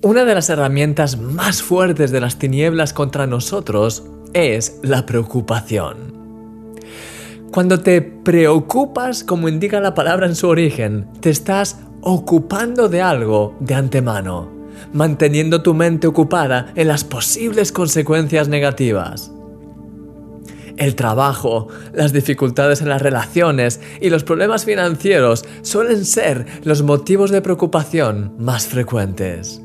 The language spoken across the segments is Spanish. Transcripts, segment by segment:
Una de las herramientas más fuertes de las tinieblas contra nosotros es la preocupación. Cuando te preocupas, como indica la palabra en su origen, te estás ocupando de algo de antemano, manteniendo tu mente ocupada en las posibles consecuencias negativas. El trabajo, las dificultades en las relaciones y los problemas financieros suelen ser los motivos de preocupación más frecuentes.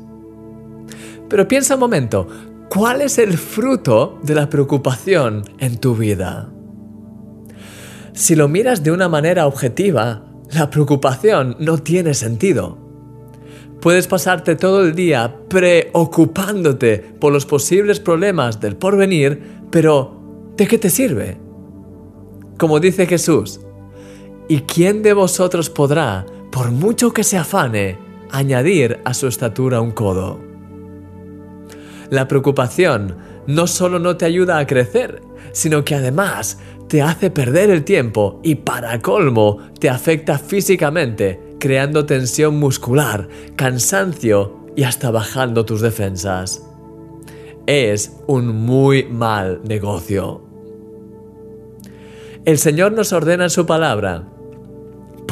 Pero piensa un momento, ¿cuál es el fruto de la preocupación en tu vida? Si lo miras de una manera objetiva, la preocupación no tiene sentido. Puedes pasarte todo el día preocupándote por los posibles problemas del porvenir, pero ¿de qué te sirve? Como dice Jesús, ¿y quién de vosotros podrá, por mucho que se afane, añadir a su estatura un codo? La preocupación no solo no te ayuda a crecer, sino que además te hace perder el tiempo y para colmo te afecta físicamente, creando tensión muscular, cansancio y hasta bajando tus defensas. Es un muy mal negocio. El Señor nos ordena en su palabra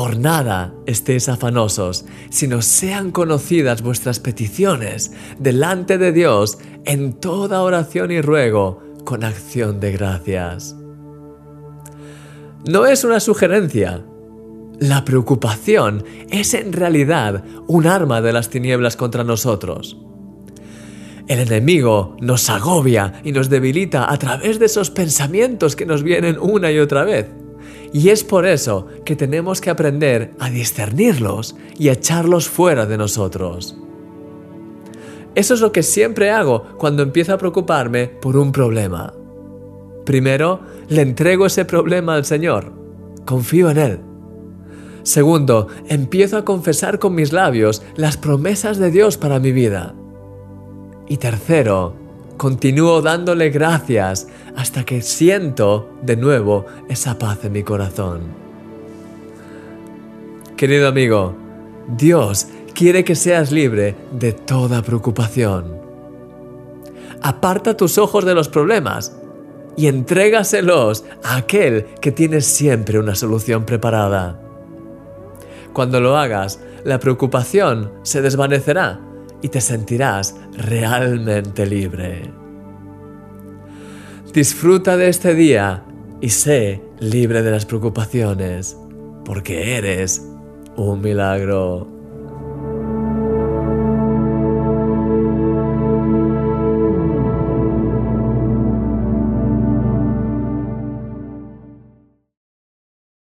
por nada estéis afanosos, sino sean conocidas vuestras peticiones delante de Dios en toda oración y ruego con acción de gracias. No es una sugerencia. La preocupación es en realidad un arma de las tinieblas contra nosotros. El enemigo nos agobia y nos debilita a través de esos pensamientos que nos vienen una y otra vez. Y es por eso que tenemos que aprender a discernirlos y a echarlos fuera de nosotros. Eso es lo que siempre hago cuando empiezo a preocuparme por un problema. Primero, le entrego ese problema al Señor. Confío en Él. Segundo, empiezo a confesar con mis labios las promesas de Dios para mi vida. Y tercero, Continúo dándole gracias hasta que siento de nuevo esa paz en mi corazón. Querido amigo, Dios quiere que seas libre de toda preocupación. Aparta tus ojos de los problemas y entrégaselos a aquel que tiene siempre una solución preparada. Cuando lo hagas, la preocupación se desvanecerá y te sentirás realmente libre. Disfruta de este día y sé libre de las preocupaciones, porque eres un milagro.